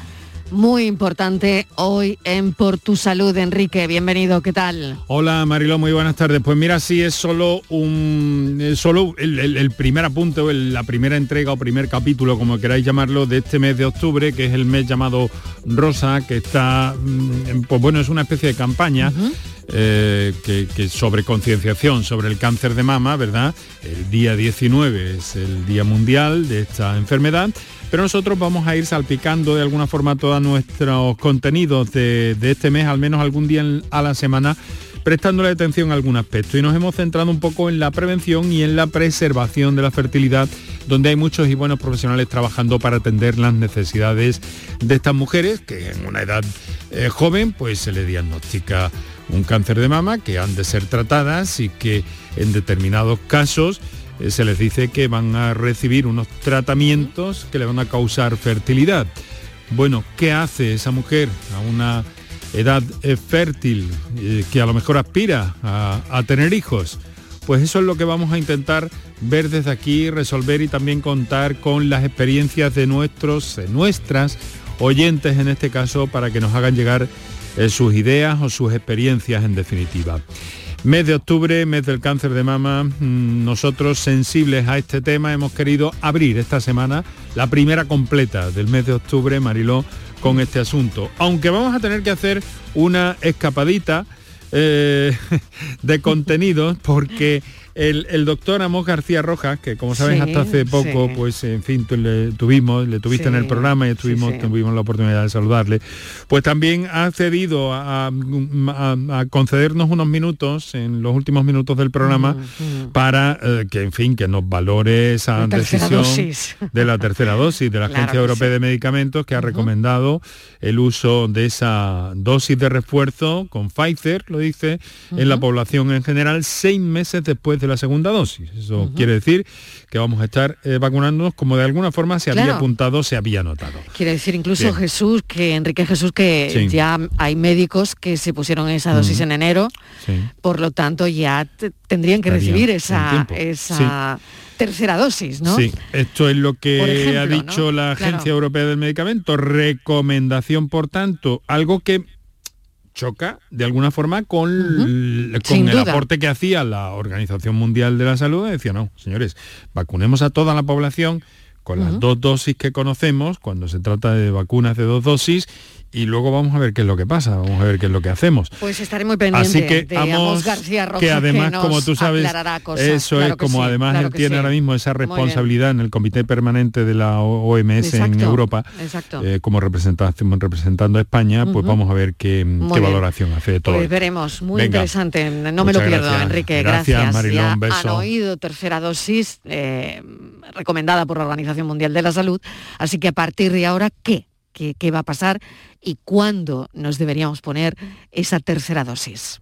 Muy importante hoy en Por tu Salud, Enrique. Bienvenido, ¿qué tal? Hola Mariló, muy buenas tardes. Pues mira, sí es solo un es solo el, el- el primer apunte o el- la primera entrega o primer capítulo, como queráis llamarlo, de este mes de octubre, que es el mes llamado Rosa, que está, mm, pues bueno, es una especie de campaña. Eh, que, sobre concienciación sobre el cáncer de mama, ¿verdad? El día 19 es el Día Mundial de esta enfermedad, pero nosotros vamos a ir salpicando de alguna forma todos nuestros contenidos de, este mes, al menos algún día a la semana, prestándole atención a algún aspecto. Y nos hemos centrado un poco en la prevención y en la preservación de la fertilidad, donde hay muchos y buenos profesionales trabajando para atender las necesidades de estas mujeres, que en una edad eh, joven pues se le diagnostica un cáncer de mama, que han de ser tratadas y que en determinados casos eh, se les dice que van a recibir unos tratamientos que le van a causar fertilidad. Bueno, ¿qué hace esa mujer a una edad eh, fértil eh, que a lo mejor aspira a, tener hijos? Pues eso es lo que vamos a intentar ver desde aquí, resolver y también contar con las experiencias de nuestros, nuestras oyentes en este caso, para que nos hagan llegar sus ideas o sus experiencias en definitiva. Mes de octubre, mes del cáncer de mama, mm, nosotros sensibles a este tema hemos querido abrir esta semana la primera completa del mes de octubre, Mariló, con este asunto. Aunque vamos a tener que hacer una escapadita eh, de contenidos porque el, el doctor Amos García Rojas, que como sabes Sí, hasta hace poco, sí. pues en fin, tú le tuvimos, le tuviste en el programa y estuvimos, tuvimos la oportunidad de saludarle, pues también ha accedido a, a- a concedernos unos minutos en los últimos minutos del programa para eh, que, en fin, que nos valore esa La decisión de la tercera dosis de la Agencia Europea de Medicamentos que ha recomendado el uso de esa dosis de refuerzo con Pfizer, lo dice, en la población en general seis meses después de la segunda dosis. Eso quiere decir que vamos a estar eh, vacunándonos como de alguna forma se había apuntado, se había notado. Quiere decir incluso Bien. Jesús, que Enrique Jesús, que Sí. ya hay médicos que se pusieron esa dosis en enero, Sí. por lo tanto ya te- tendrían que Daría recibir esa, tercera dosis, ¿no? Sí, esto es lo que ejemplo, ha dicho ¿no? la Claro. Agencia Europea del Medicamento. Recomendación, por tanto, algo que choca de alguna forma con, con Sin el duda. aporte que hacía la Organización Mundial de la Salud. Decía, no, señores, vacunemos a toda la población con las dos dosis que conocemos, cuando se trata de vacunas de dos dosis, y luego vamos a ver qué es lo que pasa, vamos a ver qué es lo que hacemos. Pues estaré muy pendiente Así que de Amos, Amos García Rojas, que además, nos como tú sabes, cosas. eso Claro es que como sí, además claro él que tiene sí. ahora mismo esa responsabilidad en el Comité Permanente de la OMS en Europa, exacto. eh, como representación representando a España, pues vamos a ver qué, valoración hace de todo. Pues veremos, muy Venga. interesante. No me lo pierdo, gracias. Enrique. Gracias, Gracias. Mariló, ya beso. han oído tercera dosis eh, recomendada por la Organización Mundial de la Salud. Así que a partir de ahora, ¿qué? ¿Qué, qué va a pasar y cuándo nos deberíamos poner esa tercera dosis?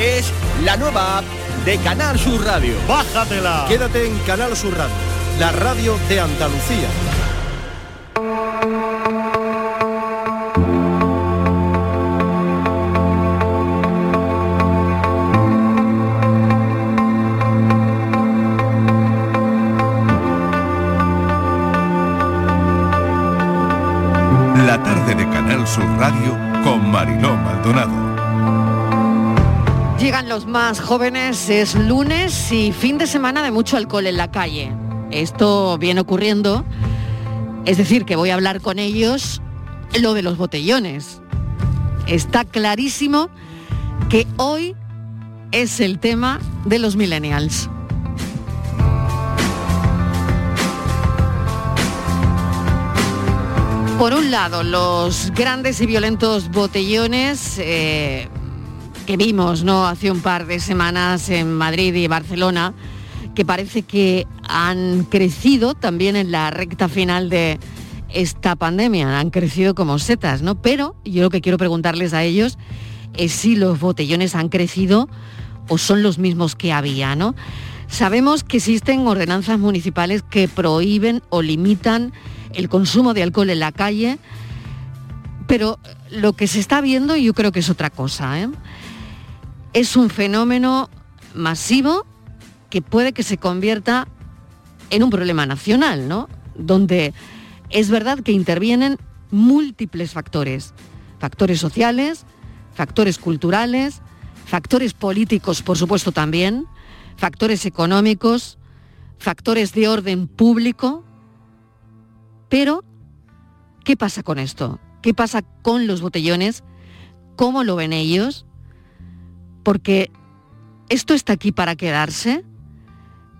Es la nueva app de Canal Sur Radio. ¡Bájatela! Quédate en Canal Sur Radio, la radio de Andalucía. La tarde de Canal Sur Radio con Mariló Maldonado. Los más jóvenes, es lunes y fin de semana de mucho alcohol en la calle. Esto viene ocurriendo, es decir, que voy a hablar con ellos lo de los botellones. Está clarísimo que hoy es el tema de los millennials. Por un lado, los grandes y violentos botellones eh, que vimos ¿no? hace un par de semanas en Madrid y Barcelona, que parece que han crecido también en la recta final de esta pandemia, han crecido como setas, ¿no? Pero yo lo que quiero preguntarles a ellos es si los botellones han crecido o son los mismos que había, ¿no? Sabemos que existen ordenanzas municipales que prohíben o limitan el consumo de alcohol en la calle, pero lo que se está viendo yo creo que es otra cosa. ¿eh? Es un fenómeno masivo que puede que se convierta en un problema nacional, ¿no? Donde es verdad que intervienen múltiples factores, factores sociales, factores culturales, factores políticos, por supuesto también, factores económicos, factores de orden público, pero, ¿qué pasa con esto? ¿Qué pasa con los botellones? ¿Cómo lo ven ellos? Porque esto está aquí para quedarse.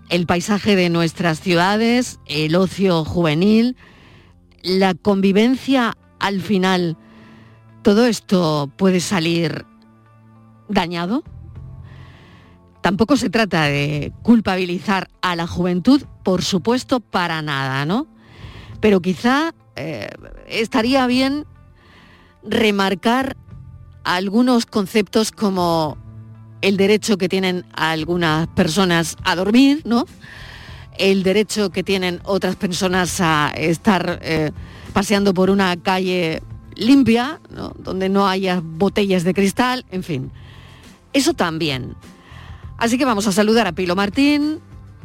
El paisaje de nuestras ciudades, el ocio juvenil, la convivencia al final, ¿todo esto puede salir dañado? Tampoco se trata de culpabilizar a la juventud, por supuesto, para nada, ¿no? pero quizá eh, estaría bien remarcar algunos conceptos como el derecho que tienen algunas personas a dormir, ¿no? El derecho que tienen otras personas a estar eh, paseando por una calle limpia, ¿no? donde no haya botellas de cristal, en fin. Eso también. Así que vamos a saludar a Pilo Martín,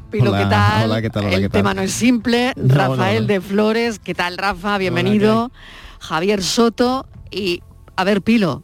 Pilo, Hola, ¿qué tal? hola, ¿qué tal? Hola, El ¿qué tal? tema no es simple. No, Rafael no, no. de Flores, ¿qué tal, Rafa? Bienvenido. Javier Soto y, a ver, Pilo,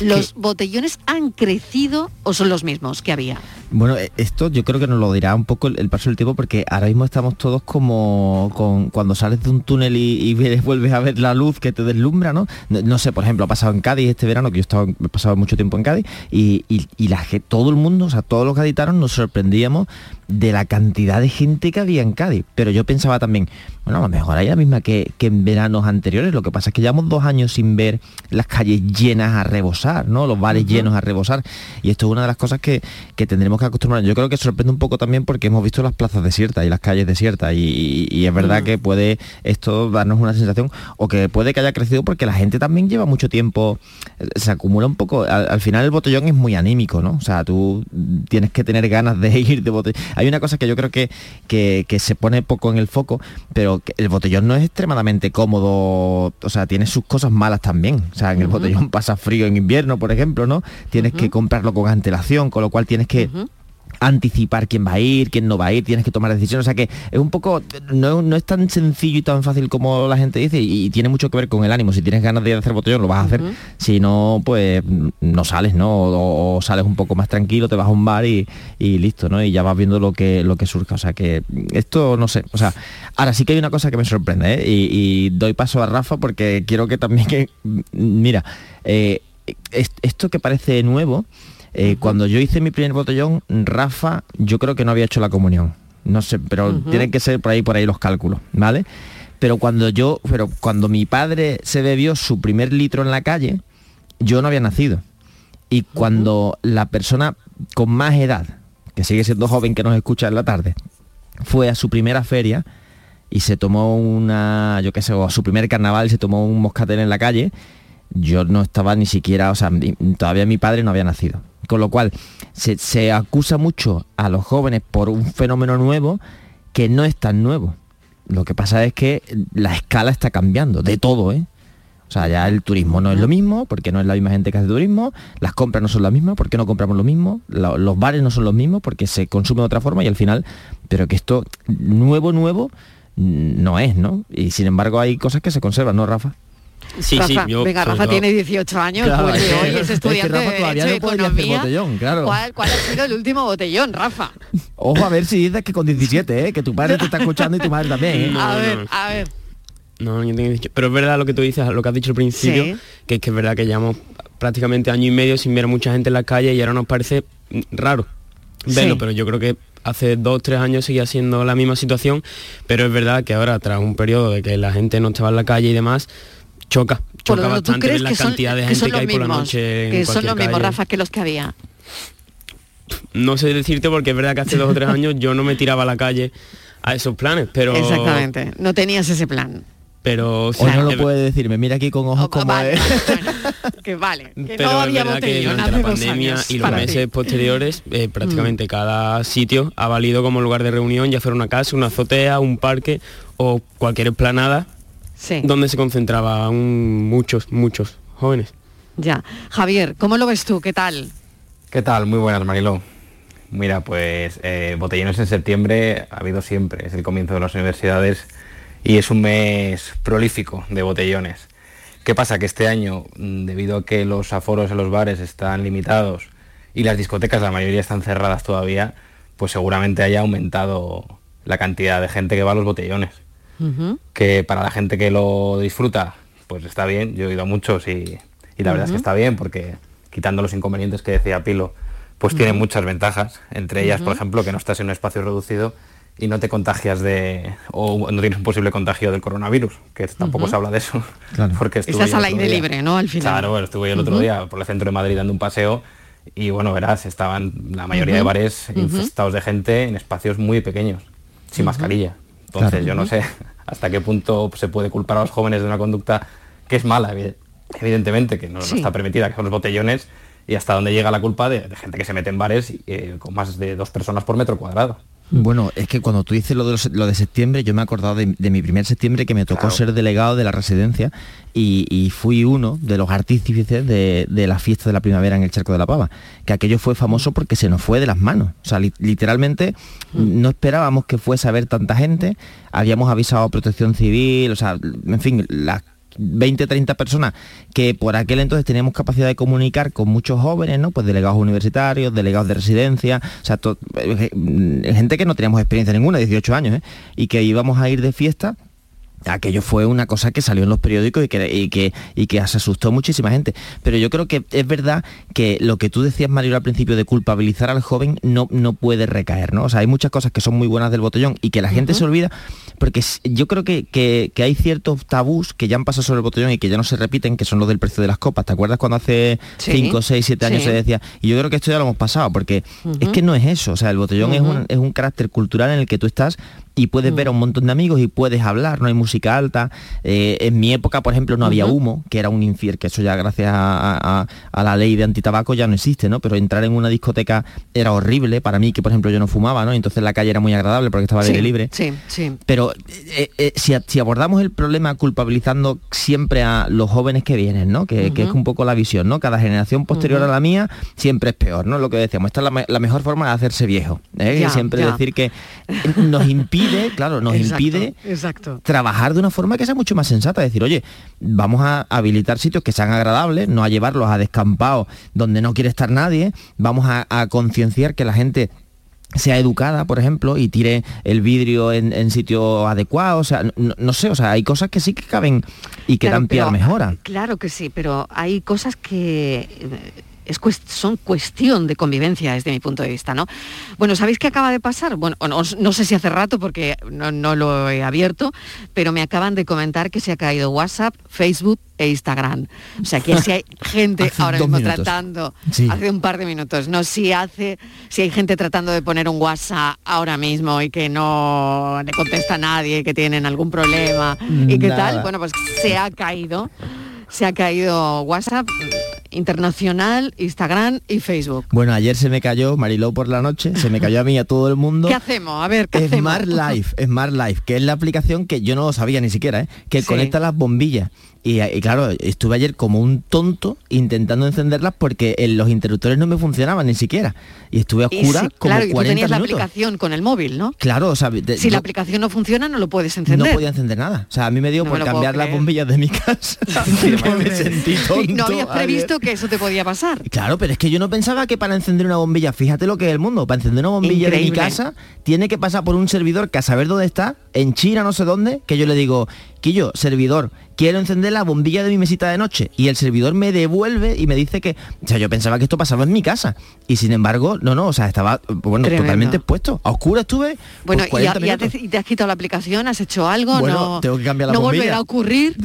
¿los botellones han crecido o son los mismos que había? Bueno, eh, esto yo creo que nos lo dirá un poco el, el paso del tiempo porque ahora mismo estamos todos como con, cuando sales de un túnel y, y ves- vuelves a ver la luz que te deslumbra, ¿no? No, no sé, por ejemplo, ha pasado en Cádiz este verano, que yo he, estado, he pasado mucho tiempo en Cádiz, y, y- y la, todo el mundo, o sea, todos los gaditanos nos sorprendíamos de la cantidad de gente que había en Cádiz. Pero yo pensaba también, bueno, a lo mejor hay la misma que, que en veranos anteriores, lo que pasa es que llevamos dos años sin ver las calles llenas a rebosar, ¿no? Los bares llenos a rebosar. Y esto es una de las cosas que, que tendremos que que. Yo creo que sorprende un poco también porque hemos visto las plazas desiertas y las calles desiertas y, es verdad mm. que puede esto darnos una sensación o que puede que haya crecido porque la gente también lleva mucho tiempo, se acumula un poco, al, final el botellón es muy anímico, ¿no? O sea, tú tienes que tener ganas de ir de botellón. Hay una cosa que yo creo que, que, se pone poco en el foco, pero el botellón no es extremadamente cómodo, o sea, tiene sus cosas malas también. O sea, en el botellón pasa frío en invierno, por ejemplo, ¿no? Tienes que comprarlo con antelación, con lo cual tienes que anticipar quién va a ir, quién no va a ir, tienes que tomar decisiones. O sea que es un poco, no, es tan sencillo y tan fácil como la gente dice y, tiene mucho que ver con el ánimo. Si tienes ganas de hacer botellón, lo vas a hacer. Si no, pues no sales, ¿no? O, sales un poco más tranquilo, te vas a un bar y, listo, ¿no? Y ya vas viendo lo que, lo que surja. O sea que esto, no sé. O sea, ahora sí que hay una cosa que me sorprende, ¿eh? y, doy paso a Rafa porque quiero que también que, mira, eh, esto que parece nuevo, eh, cuando yo hice mi primer botellón, Rafa, yo creo que no había hecho la comunión. No sé, pero tienen que ser por ahí, por ahí los cálculos, ¿vale? Pero cuando yo, pero cuando mi padre se bebió su primer litro en la calle, yo no había nacido. Y cuando la persona con más edad, que sigue siendo joven que nos escucha en la tarde, fue a su primera feria y se tomó una, yo qué sé, o a su primer carnaval se tomó un moscatel en la calle, yo no estaba ni siquiera, o sea, todavía mi padre no había nacido. Con lo cual, se, acusa mucho a los jóvenes por un fenómeno nuevo que no es tan nuevo. Lo que pasa es que la escala está cambiando, de todo, ¿eh? O sea, ya el turismo no es lo mismo, porque no es la misma gente que hace turismo, las compras no son las mismas, porque no compramos lo mismo, los bares no son los mismos, porque se consume de otra forma y al final, pero que esto nuevo, nuevo, no es, ¿no? Y sin embargo hay cosas que se conservan, ¿no, Rafa? Sí, sí, yo, venga, Rafa tiene 18 años, pues hoy es estudiante de Economía. ¿Cuál, ¿Cuál, ha sido el último botellón, Rafa? Ojo a ver si dices que con 17, ¿eh? que tu padre te está escuchando y tu madre también. ¿eh? a ver, a ver. No, yo tengo 18. Pero es verdad lo que tú dices, lo que has dicho al principio, que es que es verdad que llevamos prácticamente año y medio sin ver a mucha gente en la calle y ahora nos parece raro verlo, pero yo creo que hace dos, tres años seguía siendo la misma situación, pero es verdad que ahora, tras un periodo de que la gente no estaba en la calle y demás, choca, choca bastante ver la cantidad de gente que, hay por la noche. Que son los mismos, Rafa, que los que había. No sé decirte porque es verdad que hace dos o tres años yo no me tiraba a la calle a esos planes, pero... Exactamente, no tenías ese plan. Pero o no lo puede decirme, mira aquí con ojos como vale, que vale, que pero no había verdad que durante la pandemia y los meses posteriores eh, prácticamente mm. cada sitio ha valido como lugar de reunión, ya fuera una casa, una azotea, un parque o cualquier esplanada donde se concentraban muchos, muchos jóvenes. Ya. Javier, ¿cómo lo ves tú? ¿Qué tal? ¿Qué tal? Muy buenas, Mariló. Mira, pues eh, botellones en septiembre ha habido siempre, es el comienzo de las universidades y es un mes prolífico de botellones. ¿Qué pasa? Que este año, mm, debido a que los aforos en los bares están limitados y las discotecas, la mayoría están cerradas todavía, pues seguramente haya aumentado la cantidad de gente que va a los botellones que para la gente que lo disfruta, pues está bien, yo he ido a muchos y, la verdad es que está bien porque quitando los inconvenientes que decía Pilo, pues tiene muchas ventajas, entre ellas, por ejemplo, que no estás en un espacio reducido y no te contagias de o no tienes un posible contagio del coronavirus, que tampoco se habla de eso. Porque Estás al aire libre, ¿no? Al final. Claro, estuve el otro día por el centro de Madrid dando un paseo y bueno, verás, estaban la mayoría de bares infestados de gente en espacios muy pequeños, sin mascarilla. Entonces yo no sé hasta qué punto se puede culpar a los jóvenes de una conducta que es mala, evidentemente, que no, está permitida, que son los botellones, y hasta dónde llega la culpa de, gente que se mete en bares eh, con más de dos personas por metro cuadrado. Bueno, es que cuando tú dices lo de, lo de septiembre, yo me he acordado de, mi primer septiembre que me tocó ser delegado de la residencia y, fui uno de los artífices de, la fiesta de la primavera en el Charco de la Pava, que aquello fue famoso porque se nos fue de las manos. O sea, literalmente no esperábamos que fuese a ver tanta gente, habíamos avisado a protección civil, o sea, en fin, las 20, 30 personas que por aquel entonces teníamos capacidad de comunicar con muchos jóvenes, ¿no? Pues delegados universitarios, delegados de residencia, o sea, eh, gente que no teníamos experiencia ninguna, 18 años, ¿eh? y que íbamos a ir de fiesta aquello fue una cosa que salió en los periódicos y que, y que, y que se asustó muchísima gente. Pero yo creo que es verdad que lo que tú decías, Mario, al principio de culpabilizar al joven no, no puede recaer, ¿no? O sea, hay muchas cosas que son muy buenas del botellón y que la gente se olvida, porque yo creo que, que, hay ciertos tabús que ya han pasado sobre el botellón y que ya no se repiten, que son los del precio de las copas. ¿Te acuerdas cuando hace 5, 6, 7 años se decía? Y yo creo que esto ya lo hemos pasado, porque es que no es eso. O sea, el botellón es, un, es un carácter cultural en el que tú estás y puedes ver a un montón de amigos y puedes hablar, no hay música alta. Eh, en mi época, por ejemplo, no había humo, que era un infiel, que eso ya gracias a, la ley de antitabaco ya no existe, ¿no? Pero entrar en una discoteca era horrible para mí, que por ejemplo yo no fumaba, ¿no? Entonces la calle era muy agradable porque estaba aire libre. Sí, sí. Pero eh, eh, si, abordamos el problema culpabilizando siempre a los jóvenes que vienen, ¿no? Que, es un poco la visión, ¿no? Cada generación posterior a la mía siempre es peor, ¿no? Lo que decíamos, esta es la, mejor forma de hacerse viejo. siempre decir que nos impide claro, nos impide trabajar de una forma que sea mucho más sensata, decir, oye, vamos a habilitar sitios que sean agradables, no a llevarlos a descampados donde no quiere estar nadie, vamos a, concienciar que la gente sea educada, por ejemplo, y tire el vidrio en, sitio adecuado, o sea, no, sé, o sea, hay cosas que sí que caben y que dan pie a mejora. Claro que sí, pero hay cosas que son cuestión de convivencia desde mi punto de vista, ¿no? Bueno, ¿sabéis qué acaba de pasar? Bueno, no, sé si hace rato porque no, lo he abierto, pero me acaban de comentar que se ha caído WhatsApp, Facebook e Instagram. O sea que si hay gente ahora mismo tratando, hace un par de minutos, no si hace, si hay gente tratando de poner un WhatsApp ahora mismo y que no le contesta a nadie, que tienen algún problema y qué tal, bueno, pues se ha caído se ha caído WhatsApp internacional, Instagram y Facebook. Bueno, ayer se me cayó Mariló por la noche, se me cayó a mí a todo el mundo. ¿Qué hacemos? A ver, ¿qué Smart Life, Smart Life, que es la aplicación que yo no lo sabía ni siquiera, ¿eh? que conecta las bombillas. Y, claro, estuve ayer como un tonto intentando encenderlas porque en los interruptores no me funcionaban ni siquiera. Y estuve a oscuras como claro, y tú tenías la aplicación con el móvil, ¿no? Claro, o sea... si la aplicación no funciona, no lo puedes encender. No podía encender nada. O sea, a mí me dio por cambiar las bombillas de mi casa. me sentí tonto. No habías previsto que eso te podía pasar. Claro, pero es que yo no pensaba que para encender una bombilla, fíjate lo que es el mundo, para encender una bombilla de mi casa, tiene que pasar por un servidor que a saber dónde está, en China, no sé dónde, que yo le digo, Quillo, servidor, quiero encender la bombilla de mi mesita de noche. Y el servidor me devuelve y me dice que, o sea, yo pensaba que esto pasaba en mi casa. Y sin embargo, no, no, o sea, estaba, bueno, totalmente expuesto. A oscura estuve. Bueno, pues, y, te, has quitado la aplicación, has hecho algo, bueno, no, tengo que cambiar la no bombilla. volverá a ocurrir.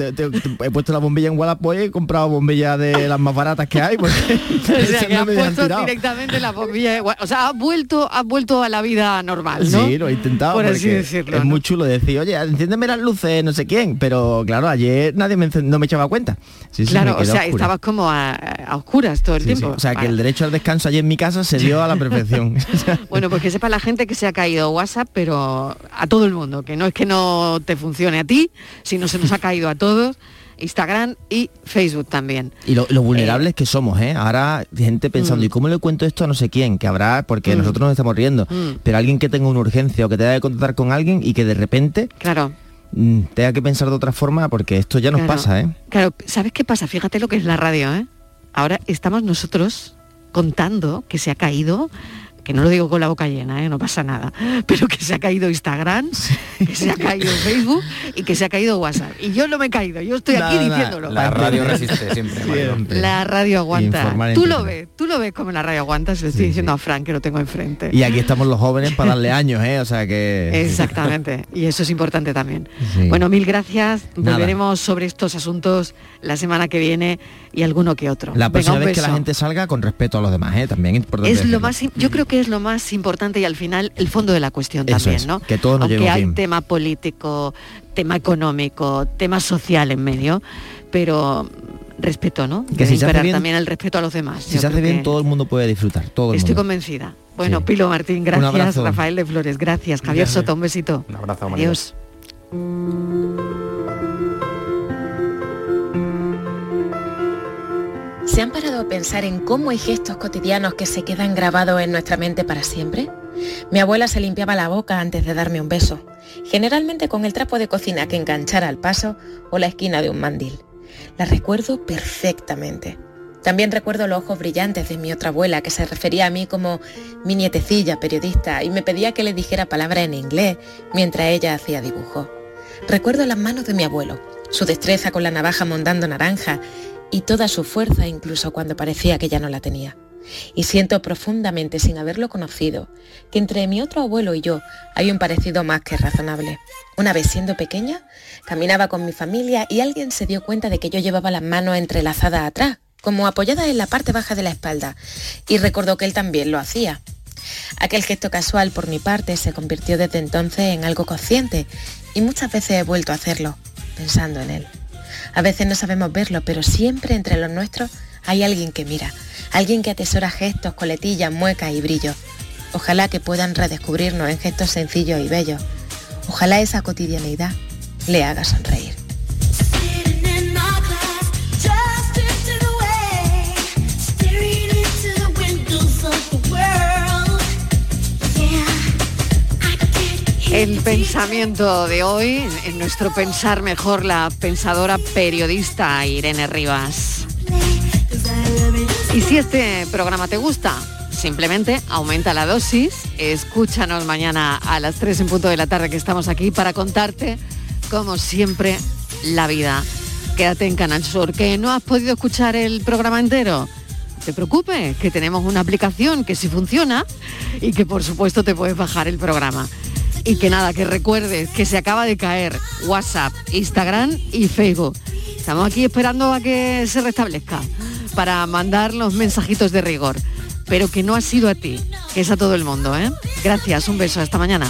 he puesto la bombilla en Wallapop y he comprado bombillas de las más baratas que hay. Porque o sea, que has puesto directamente la bombilla. o sea, has vuelto, has vuelto a la vida normal, ¿no? Sí, lo he intentado. Por así decirlo. Es muy chulo decir, oye, enciéndeme las luces, no sé quién, pero claro, ayer nadie me, no me echaba cuenta. claro, o sea, estabas como a, oscuras todo el tiempo. O sea, que el derecho al descanso allí en mi casa se dio a la perfección. bueno, pues que sepa la gente que se ha caído WhatsApp, pero a todo el mundo, que no es que no te funcione a ti, sino se nos ha caído a todos. Instagram y Facebook también. Y lo, vulnerables eh, que somos, ¿eh? Ahora gente pensando, mm. ¿y cómo le cuento esto a no sé quién? Que habrá, porque mm. nosotros nos estamos riendo, mm. pero alguien que tenga una urgencia o que tenga que contactar con alguien y que de repente claro tenga que pensar de otra forma porque esto ya nos pasa, ¿eh? Claro, ¿sabes qué pasa? Fíjate lo que es la radio, ¿eh? Ahora estamos nosotros contando que se ha caído que no lo digo con la boca llena, ¿eh? no pasa nada, pero que se ha caído Instagram, que se ha caído Facebook y que se ha caído WhatsApp. Y yo no me he caído, yo estoy aquí diciéndolo. La radio resiste siempre. La radio aguanta. Tú lo ves, tú lo ves como la radio aguanta, se lo estoy diciendo a Frank que lo tengo enfrente. Y aquí estamos los jóvenes para darle años, ¿eh? O sea que... Exactamente, y eso es importante también. Bueno, mil gracias. Volveremos sobre estos asuntos la semana que viene y alguno que otro. La próxima vez que la gente salga con respeto a los demás, ¿eh? También es lo más, yo creo que es lo más importante y al final el fondo de la cuestión también, ¿no? Que todos nos Aunque hay tema político, tema económico, tema social en medio, pero respeto, ¿no? Que si se hace bien, también el respeto a los demás. Si se hace bien, todo el mundo puede disfrutar. Todo Estoy convencida. Bueno, Pilo Martín, gracias. Rafael de Flores, gracias. Javier Soto, un besito. Un abrazo, Adiós. ¿Se han parado a pensar en cómo hay gestos cotidianos que se quedan grabados en nuestra mente para siempre? Mi abuela se limpiaba la boca antes de darme un beso, generalmente con el trapo de cocina que enganchara al paso o la esquina de un mandil. La recuerdo perfectamente. También recuerdo los ojos brillantes de mi otra abuela que se refería a mí como mi nietecilla periodista y me pedía que le dijera palabras en inglés mientras ella hacía dibujo. Recuerdo las manos de mi abuelo, su destreza con la navaja mondando naranja y toda su fuerza incluso cuando parecía que ya no la tenía. Y siento profundamente, sin haberlo conocido, que entre mi otro abuelo y yo hay un parecido más que razonable. Una vez siendo pequeña, caminaba con mi familia y alguien se dio cuenta de que yo llevaba las manos entrelazadas atrás, como apoyadas en la parte baja de la espalda, y recordó que él también lo hacía. Aquel gesto casual por mi parte se convirtió desde entonces en algo consciente y muchas veces he vuelto a hacerlo, pensando en él. A veces no sabemos verlo, pero siempre entre los nuestros hay alguien que mira, alguien que atesora gestos, coletillas, muecas y brillos. Ojalá que puedan redescubrirnos en gestos sencillos y bellos. Ojalá esa cotidianidad le haga sonreír. El pensamiento de hoy, en nuestro pensar mejor, la pensadora periodista Irene Rivas. Y si este programa te gusta, simplemente aumenta la dosis, escúchanos mañana a las 3 en punto de la tarde que estamos aquí para contarte, como siempre, la vida. Quédate en Canal Sur, que no has podido escuchar el programa entero. Te preocupes, que tenemos una aplicación que sí funciona y que por supuesto te puedes bajar el programa. Y que nada, que recuerdes que se acaba de caer WhatsApp, Instagram y Facebook. Estamos aquí esperando a que se restablezca para mandar los mensajitos de rigor. Pero que no ha sido a ti, que es a todo el mundo, ¿eh? Gracias, un beso, hasta mañana.